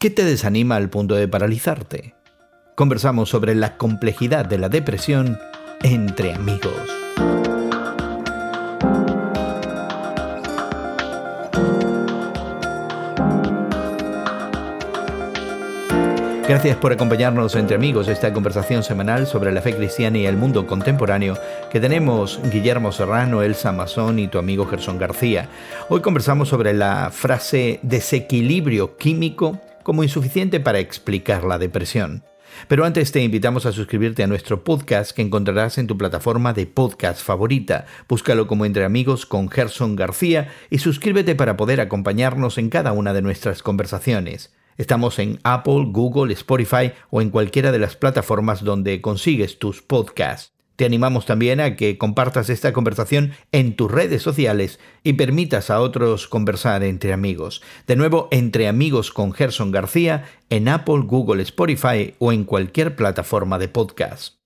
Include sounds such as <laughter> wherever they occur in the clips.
¿Qué te desanima al punto de paralizarte? Conversamos sobre la complejidad de la depresión entre amigos. Gracias por acompañarnos entre amigos esta conversación semanal sobre la fe cristiana y el mundo contemporáneo que tenemos Guillermo Serrano, Elsa Mazón y tu amigo Gerson García. Hoy conversamos sobre la frase desequilibrio químico como insuficiente para explicar la depresión. Pero antes te invitamos a suscribirte a nuestro podcast que encontrarás en tu plataforma de podcast favorita. Búscalo como Entre Amigos con Gerson García y suscríbete para poder acompañarnos en cada una de nuestras conversaciones. Estamos en Apple, Google, Spotify o en cualquiera de las plataformas donde consigues tus podcasts. Te animamos también a que compartas esta conversación en tus redes sociales y permitas a otros conversar entre amigos. De nuevo, entre amigos con Gerson García en Apple, Google, Spotify o en cualquier plataforma de podcast.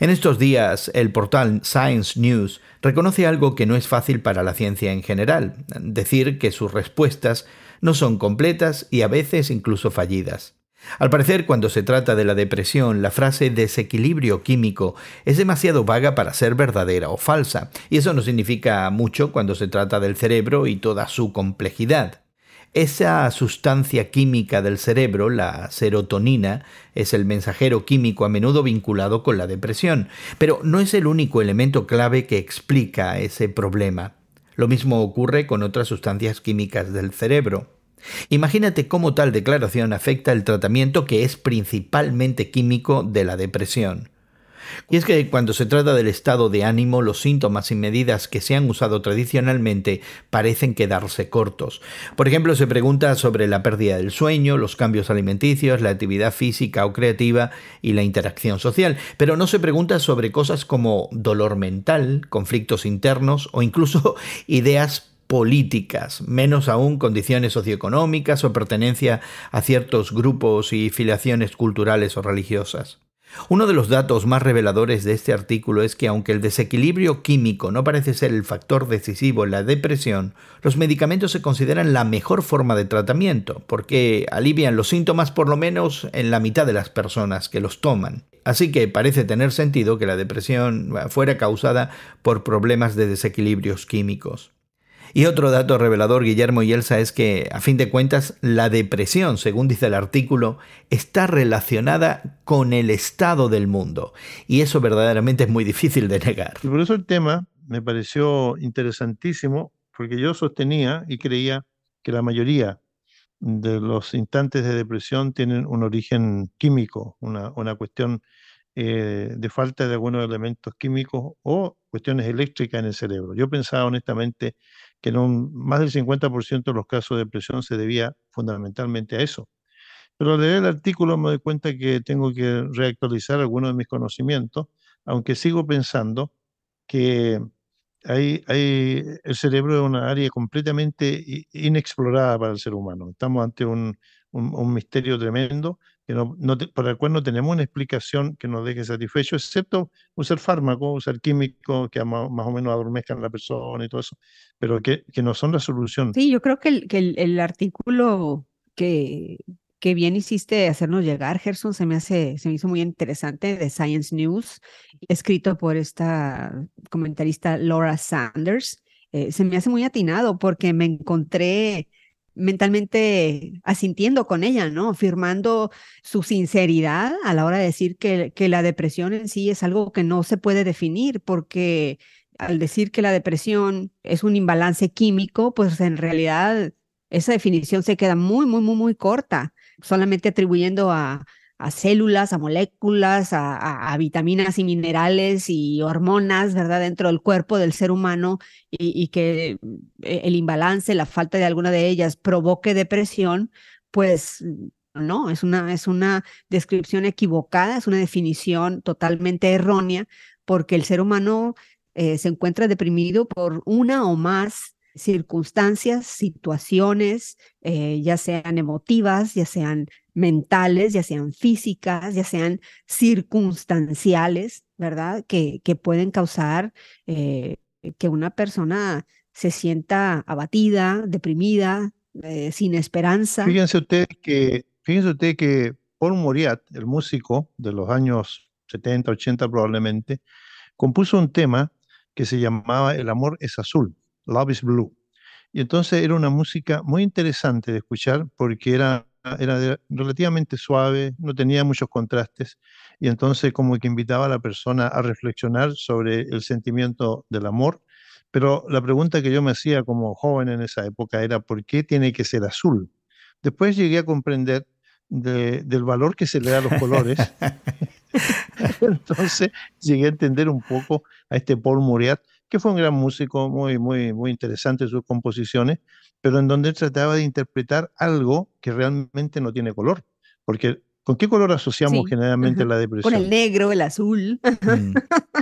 En estos días, el portal Science News reconoce algo que no es fácil para la ciencia en general, decir que sus respuestas no son completas y a veces incluso fallidas. Al parecer, cuando se trata de la depresión, la frase desequilibrio químico es demasiado vaga para ser verdadera o falsa, y eso no significa mucho cuando se trata del cerebro y toda su complejidad. Esa sustancia química del cerebro, la serotonina, es el mensajero químico a menudo vinculado con la depresión, pero no es el único elemento clave que explica ese problema. Lo mismo ocurre con otras sustancias químicas del cerebro. Imagínate cómo tal declaración afecta el tratamiento que es principalmente químico de la depresión. Y es que cuando se trata del estado de ánimo, los síntomas y medidas que se han usado tradicionalmente parecen quedarse cortos. Por ejemplo, se pregunta sobre la pérdida del sueño, los cambios alimenticios, la actividad física o creativa y la interacción social, pero no se pregunta sobre cosas como dolor mental, conflictos internos o incluso <laughs> ideas políticas, menos aún condiciones socioeconómicas o pertenencia a ciertos grupos y filiaciones culturales o religiosas. Uno de los datos más reveladores de este artículo es que aunque el desequilibrio químico no parece ser el factor decisivo en la depresión, los medicamentos se consideran la mejor forma de tratamiento, porque alivian los síntomas por lo menos en la mitad de las personas que los toman. Así que parece tener sentido que la depresión fuera causada por problemas de desequilibrios químicos. Y otro dato revelador, Guillermo y Elsa, es que, a fin de cuentas, la depresión, según dice el artículo, está relacionada con el estado del mundo. Y eso verdaderamente es muy difícil de negar. Y por eso el tema me pareció interesantísimo, porque yo sostenía y creía que la mayoría de los instantes de depresión tienen un origen químico, una, cuestión eh, de falta de algunos elementos químicos o cuestiones eléctricas en el cerebro. Yo pensaba honestamente que en un, más del 50% de los casos de depresión se debía fundamentalmente a eso. Pero al leer el artículo me doy cuenta que tengo que reactualizar algunos de mis conocimientos, aunque sigo pensando que hay, hay, el cerebro es una área completamente inexplorada para el ser humano. Estamos ante un, un misterio tremendo que no, para el cual no tenemos una explicación que nos deje satisfecho, excepto usar fármacos, usar químicos que más, o menos adormezcan a la persona y todo eso, pero que, que no son la solución. Sí, yo creo que el, que el, artículo que, que bien hiciste hacernos llegar, Gerson, se me hace, se me hizo muy interesante de Science News, escrito por esta comentarista Laura Sanders. Eh, se me hace muy atinado porque me encontré mentalmente asintiendo con ella, ¿no? Afirmando su sinceridad a la hora de decir que, que la depresión en sí es algo que no se puede definir, porque al decir que la depresión es un imbalance químico, pues en realidad esa definición se queda muy, muy, muy, muy corta, solamente atribuyendo a, a células, a moléculas, a, vitaminas y minerales y hormonas, ¿verdad? Dentro del cuerpo del ser humano y, que eh, el imbalance, la falta de alguna de ellas provoque depresión, pues no, es una, es una descripción equivocada, es una definición totalmente errónea, porque el ser humano eh, se encuentra deprimido por una o más circunstancias, situaciones, eh, ya sean emotivas, ya sean mentales, ya sean físicas, ya sean circunstanciales, ¿verdad? Que, que pueden causar eh, que una persona se sienta abatida, deprimida, eh, sin esperanza. Fíjense usted que, fíjense usted que Paul Moriat, el músico de los años 70, 80 probablemente, compuso un tema que se llamaba El amor es azul, Love is Blue. Y entonces era una música muy interesante de escuchar porque era, era relativamente suave, no tenía muchos contrastes y entonces como que invitaba a la persona a reflexionar sobre el sentimiento del amor. Pero la pregunta que yo me hacía como joven en esa época era ¿por qué tiene que ser azul? Después llegué a comprender del valor que se le da a los colores. <laughs> <laughs> Entonces llegué a entender un poco a este Paul Muriat, que fue un gran músico, muy, muy, muy interesante en sus composiciones, pero en donde él trataba de interpretar algo que realmente no tiene color. Porque ¿con qué color asociamos generalmente la depresión? Con el negro, el azul. Mm,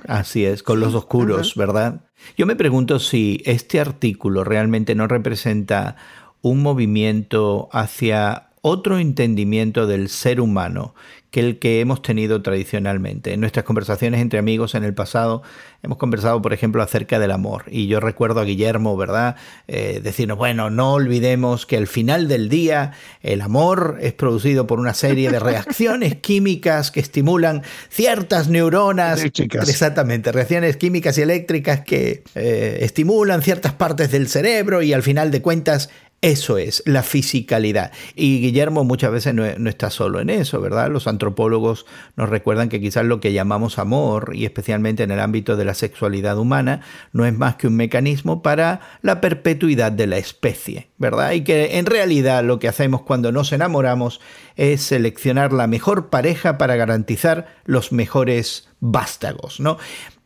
así es, con los oscuros, ¿verdad? Yo me pregunto si este artículo realmente no representa un movimiento hacia otro entendimiento del ser humano que el que hemos tenido tradicionalmente. En nuestras conversaciones entre amigos en el pasado hemos conversado, por ejemplo, acerca del amor. Y yo recuerdo a Guillermo, ¿verdad? Eh, decirnos, bueno, no olvidemos que al final del día el amor es producido por una serie de reacciones <laughs> químicas que estimulan ciertas neuronas. Exactamente, reacciones químicas y eléctricas que eh, estimulan ciertas partes del cerebro y al final de cuentas eso es, la fisicalidad. Y Guillermo muchas veces no, está solo en eso, ¿verdad? Los antropólogos nos recuerdan que quizás lo que llamamos amor, y especialmente en el ámbito de la sexualidad humana, no es más que un mecanismo para la perpetuidad de la especie, ¿verdad? Y que en realidad lo que hacemos cuando nos enamoramos es seleccionar la mejor pareja para garantizar los mejores vástagos, ¿no?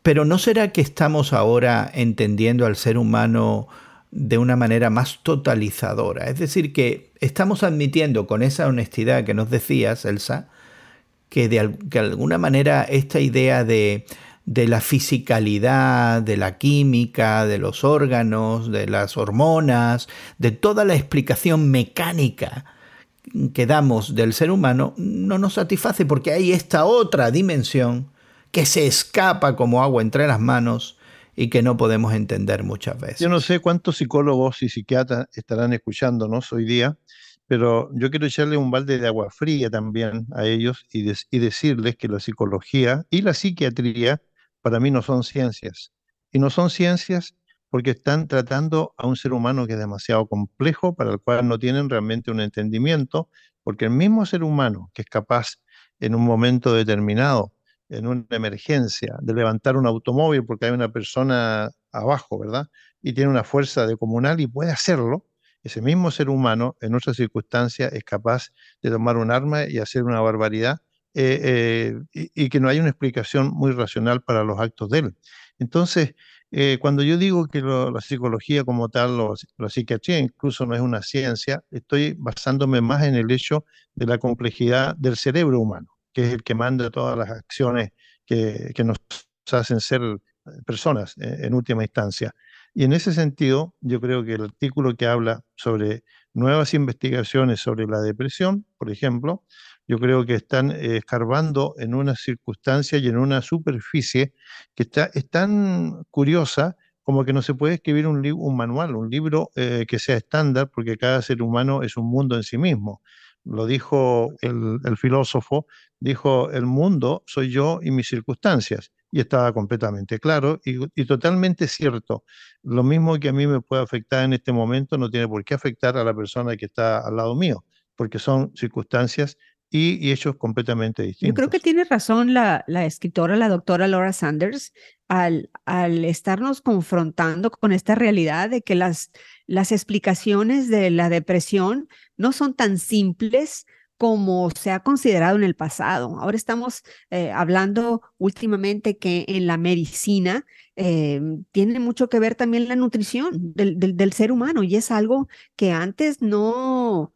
Pero ¿no será que estamos ahora entendiendo al ser humano de una manera más totalizadora. Es decir, que estamos admitiendo con esa honestidad que nos decías, Elsa, que de, alguna manera esta idea de, de la fisicalidad, de la química, de los órganos, de las hormonas, de toda la explicación mecánica que damos del ser humano, no nos satisface porque hay esta otra dimensión que se escapa como agua entre las manos y que no podemos entender muchas veces. Yo no sé cuántos psicólogos y psiquiatras estarán escuchándonos hoy día, pero yo quiero echarle un balde de agua fría también a ellos y, y decirles que la psicología y la psiquiatría para mí no son ciencias. Y no son ciencias porque están tratando a un ser humano que es demasiado complejo, para el cual no tienen realmente un entendimiento, porque el mismo ser humano que es capaz en un momento determinado en una emergencia, de levantar un automóvil porque hay una persona abajo, ¿verdad? Y tiene una fuerza de comunal y puede hacerlo, ese mismo ser humano en otras circunstancias es capaz de tomar un arma y hacer una barbaridad eh, eh, y, que no hay una explicación muy racional para los actos de él. Entonces, eh, cuando yo digo que la psicología como tal, la psiquiatría incluso no es una ciencia, estoy basándome más en el hecho de la complejidad del cerebro humano que es el que manda todas las acciones que, nos hacen ser personas eh, en última instancia. Y en ese sentido, yo creo que el artículo que habla sobre nuevas investigaciones sobre la depresión, por ejemplo, yo creo que están eh, escarbando en una circunstancia y en una superficie que está, es tan curiosa como que no se puede escribir un, un manual, un libro eh, que sea estándar, porque cada ser humano es un mundo en sí mismo lo dijo el, filósofo, dijo, el mundo soy yo y mis circunstancias. Y estaba completamente claro y, totalmente cierto. Lo mismo que a mí me puede afectar en este momento no tiene por qué afectar a la persona que está al lado mío, porque son circunstancias y, hechos completamente distintos. Yo creo que tiene razón la, la escritora, la doctora Laura Sanders, al, al, estarnos confrontando con esta realidad de que las, las explicaciones de la depresión no son tan simples como se ha considerado en el pasado. Ahora estamos eh, hablando últimamente que en la medicina eh, tiene mucho que ver también la nutrición del, del ser humano y es algo que antes no,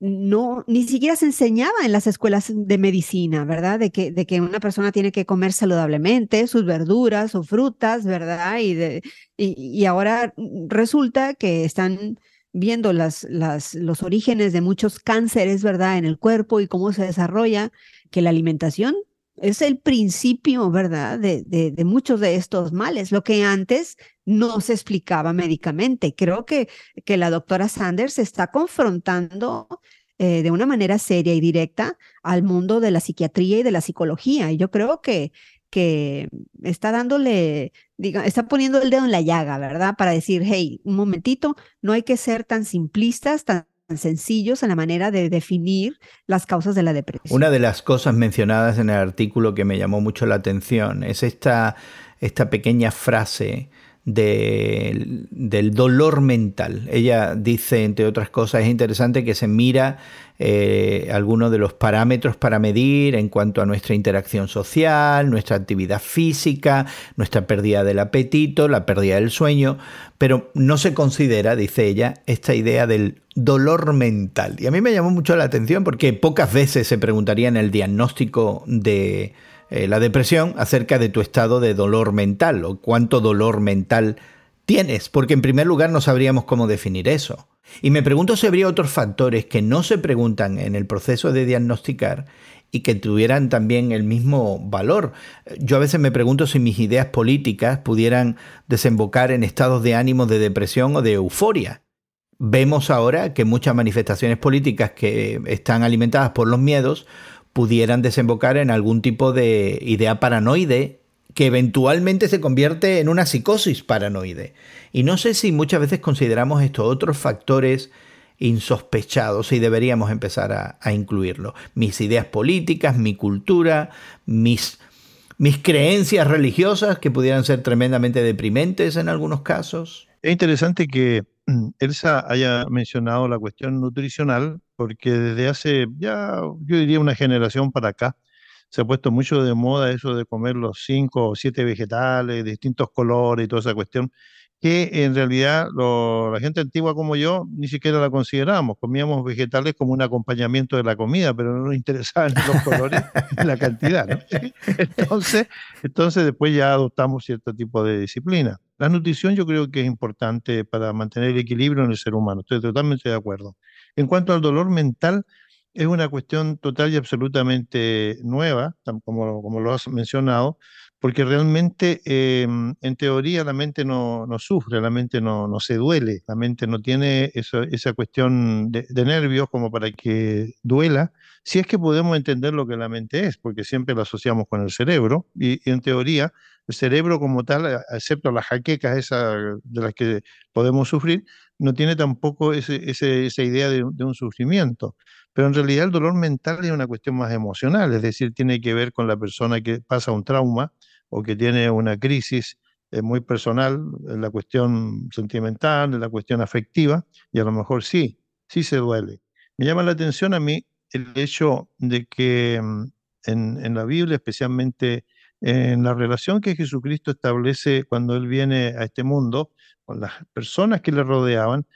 no, ni siquiera se enseñaba en las escuelas de medicina, ¿verdad? De que, de que una persona tiene que comer saludablemente sus verduras o frutas, ¿verdad? Y, de, y, ahora resulta que están viendo las, las, los orígenes de muchos cánceres, ¿verdad? En el cuerpo y cómo se desarrolla, que la alimentación es el principio, ¿verdad?, de, de, muchos de estos males, lo que antes no se explicaba médicamente. Creo que, que la doctora Sanders está confrontando eh, de una manera seria y directa al mundo de la psiquiatría y de la psicología. Y yo creo que, que está dándole, diga, está poniendo el dedo en la llaga, ¿verdad? Para decir, hey, un momentito, no hay que ser tan simplistas, tan sencillos en la manera de definir las causas de la depresión. Una de las cosas mencionadas en el artículo que me llamó mucho la atención es esta, esta pequeña frase del dolor mental. Ella dice, entre otras cosas, es interesante que se mira eh, algunos de los parámetros para medir en cuanto a nuestra interacción social, nuestra actividad física, nuestra pérdida del apetito, la pérdida del sueño, pero no se considera, dice ella, esta idea del dolor mental. Y a mí me llamó mucho la atención porque pocas veces se preguntaría en el diagnóstico de eh, la depresión acerca de tu estado de dolor mental o cuánto dolor mental tienes, porque en primer lugar no sabríamos cómo definir eso. Y me pregunto si habría otros factores que no se preguntan en el proceso de diagnosticar y que tuvieran también el mismo valor. Yo a veces me pregunto si mis ideas políticas pudieran desembocar en estados de ánimo de depresión o de euforia. Vemos ahora que muchas manifestaciones políticas que están alimentadas por los miedos pudieran desembocar en algún tipo de idea paranoide que eventualmente se convierte en una psicosis paranoide. Y no sé si muchas veces consideramos estos otros factores insospechados y deberíamos empezar a, a incluirlo. Mis ideas políticas, mi cultura, mis, mis creencias religiosas que pudieran ser tremendamente deprimentes en algunos casos. Es interesante que Elsa haya mencionado la cuestión nutricional, porque desde hace ya, yo diría una generación para acá, se ha puesto mucho de moda eso de comer los cinco o siete vegetales, distintos colores y toda esa cuestión, que en realidad la gente antigua como yo ni siquiera la considerábamos. Comíamos vegetales como un acompañamiento de la comida, pero no nos <laughs> interesaban los colores ni la cantidad. ¿no? <laughs> Entonces, entonces después ya adoptamos cierto tipo de disciplina. La nutrición yo creo que es importante para mantener el equilibrio en el ser humano. Estoy totalmente de acuerdo. En cuanto al dolor mental, es una cuestión total y absolutamente nueva, como, lo has mencionado, porque realmente em, en teoría la mente no, sufre, la mente no, se duele, la mente no tiene esa cuestión de, nervios como para que duela, si es que podemos entender lo que la mente es, porque siempre la asociamos con el cerebro, y, en teoría el cerebro como tal, excepto las jaquecas esas de las que podemos sufrir, no tiene tampoco ese, esa idea de, de un sufrimiento. Pero en realidad el dolor mental es una cuestión más emocional, es decir, tiene que ver con la persona que pasa un trauma o que tiene una crisis eh, muy personal, en la cuestión sentimental, en la cuestión afectiva, y a lo mejor sí, sí se duele. Me llama la atención a mí el hecho de que mm, en, en la Biblia, especialmente en la relación que Jesucristo establece cuando Él viene a este mundo, con las personas que le rodeaban,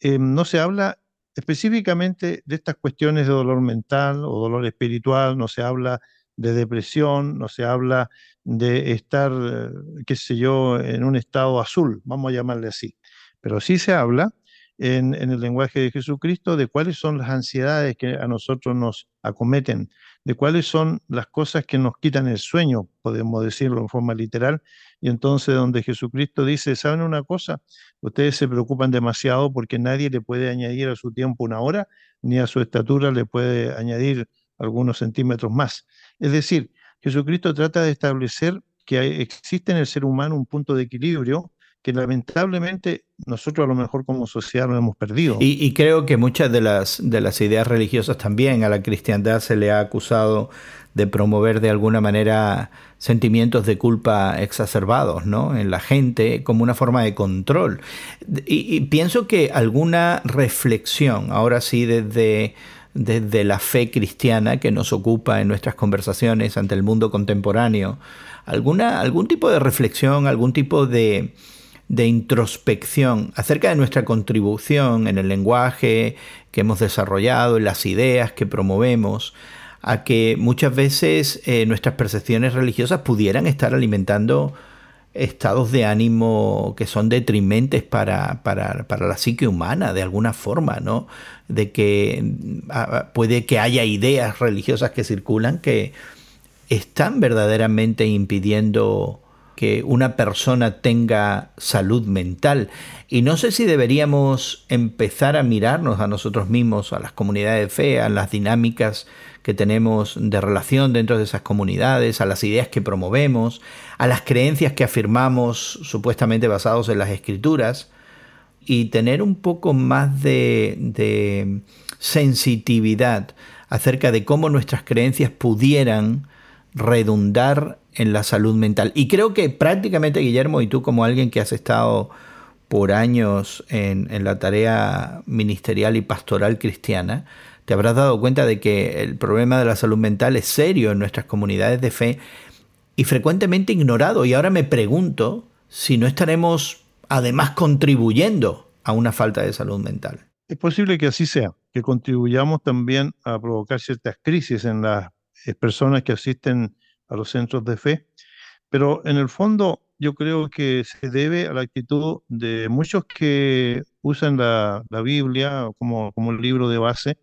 eh, no se habla específicamente de estas cuestiones de dolor mental o dolor espiritual, no se habla de depresión, no se habla de estar, eh, qué sé yo, en un estado azul, vamos a llamarle así. Pero sí se habla en, el lenguaje de Jesucristo de cuáles son las ansiedades que a nosotros nos acometen, de cuáles son las cosas que nos quitan el sueño, podemos decirlo en forma literal, y entonces donde Jesucristo dice, ¿saben una cosa? Ustedes se preocupan demasiado porque nadie le puede añadir a su tiempo una hora, ni a su estatura le puede añadir algunos centímetros más. Es decir, Jesucristo trata de establecer que existe en el ser humano un punto de equilibrio que lamentablemente nosotros a lo mejor como sociedad lo hemos perdido. Y, creo que muchas de las, de las ideas religiosas también a la cristiandad se le ha acusado de promover de alguna manera sentimientos de culpa exacerbados ¿no? en la gente como una forma de control. Y, y pienso que alguna reflexión, ahora sí desde desde la fe cristiana que nos ocupa en nuestras conversaciones ante el mundo contemporáneo, alguna, algún tipo de reflexión, algún tipo de, de introspección acerca de nuestra contribución en el lenguaje que hemos desarrollado, en las ideas que promovemos, a que muchas veces eh, nuestras percepciones religiosas pudieran estar alimentando estados de ánimo que son detrimentes para, para, para, la psique humana, de alguna forma, ¿no? De que puede que haya ideas religiosas que circulan que están verdaderamente impidiendo que una persona tenga salud mental. Y no sé si deberíamos empezar a mirarnos a nosotros mismos, a las comunidades de fe, a las dinámicas que tenemos de relación dentro de esas comunidades, a las ideas que promovemos, a las creencias que afirmamos supuestamente basados en las escrituras, y tener un poco más de, de sensitividad acerca de cómo nuestras creencias pudieran redundar en la salud mental. Y creo que prácticamente, Guillermo, y tú como alguien que has estado por años en, la tarea ministerial y pastoral cristiana, te habrás dado cuenta de que el problema de la salud mental es serio en nuestras comunidades de fe y frecuentemente ignorado. Y ahora me pregunto si no estaremos además contribuyendo a una falta de salud mental. Es posible que así sea, que contribuyamos también a provocar ciertas crisis en las personas que asisten a los centros de fe, pero en el fondo yo creo que se debe a la actitud de muchos que usan la, Biblia como, como un libro de base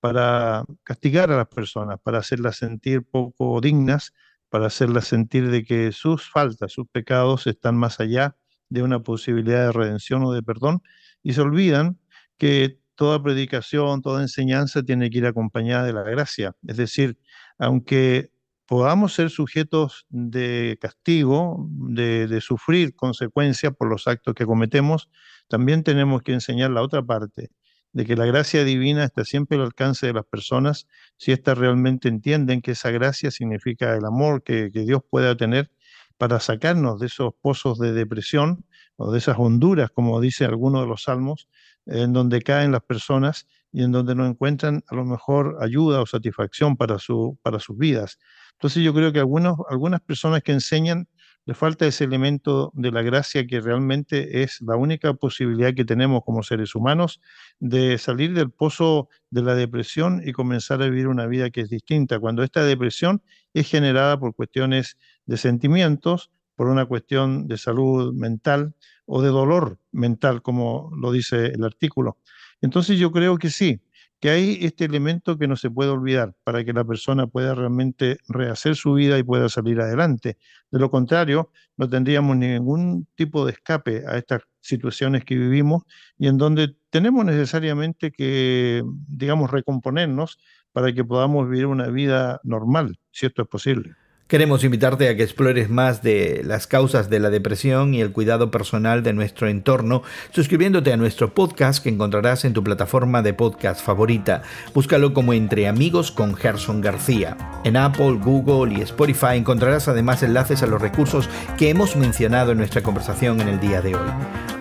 para castigar a las personas, para hacerlas sentir poco dignas, para hacerlas sentir de que sus faltas, sus pecados están más allá de una posibilidad de redención o de perdón, y se olvidan que toda predicación, toda enseñanza tiene que ir acompañada de la gracia. Es decir, aunque podamos ser sujetos de castigo, de, sufrir consecuencias por los actos que cometemos, también tenemos que enseñar la otra parte, de que la gracia divina está siempre al alcance de las personas si éstas realmente entienden que esa gracia significa el amor que, que Dios pueda tener para sacarnos de esos pozos de depresión o de esas honduras, como dice alguno de los salmos, en donde caen las personas y en donde no encuentran a lo mejor ayuda o satisfacción para, su, para sus vidas. Entonces yo creo que algunos, algunas personas que enseñan le falta ese elemento de la gracia que realmente es la única posibilidad que tenemos como seres humanos de salir del pozo de la depresión y comenzar a vivir una vida que es distinta. Cuando esta depresión es generada por cuestiones de sentimientos, por una cuestión de salud mental o de dolor mental, como lo dice el artículo. Entonces yo creo que sí, que hay este elemento que no se puede olvidar para que la persona pueda realmente rehacer su vida y pueda salir adelante. De lo contrario, no tendríamos ningún tipo de escape a estas situaciones que vivimos y en donde tenemos necesariamente que, digamos, recomponernos para que podamos vivir una vida normal, si esto es posible. Queremos invitarte a que explores más de las causas de la depresión y el cuidado personal de nuestro entorno suscribiéndote a nuestro podcast que encontrarás en tu plataforma de podcast favorita. Búscalo como Entre Amigos con Gerson García. En Apple, Google y Spotify encontrarás además enlaces a los recursos que hemos mencionado en nuestra conversación en el día de hoy.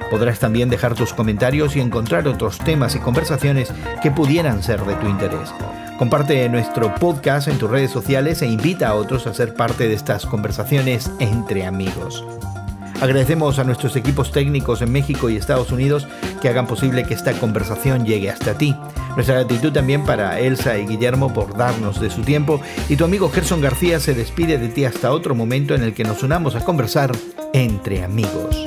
Podrás también dejar tus comentarios y encontrar otros temas y conversaciones que pudieran ser de tu interés. Comparte nuestro podcast en tus redes sociales e invita a otros a ser parte de estas conversaciones entre amigos. Agradecemos a nuestros equipos técnicos en México y Estados Unidos que hagan posible que esta conversación llegue hasta ti. Nuestra gratitud también para Elsa y Guillermo por darnos de su tiempo y tu amigo Gerson García se despide de ti hasta otro momento en el que nos unamos a conversar entre amigos.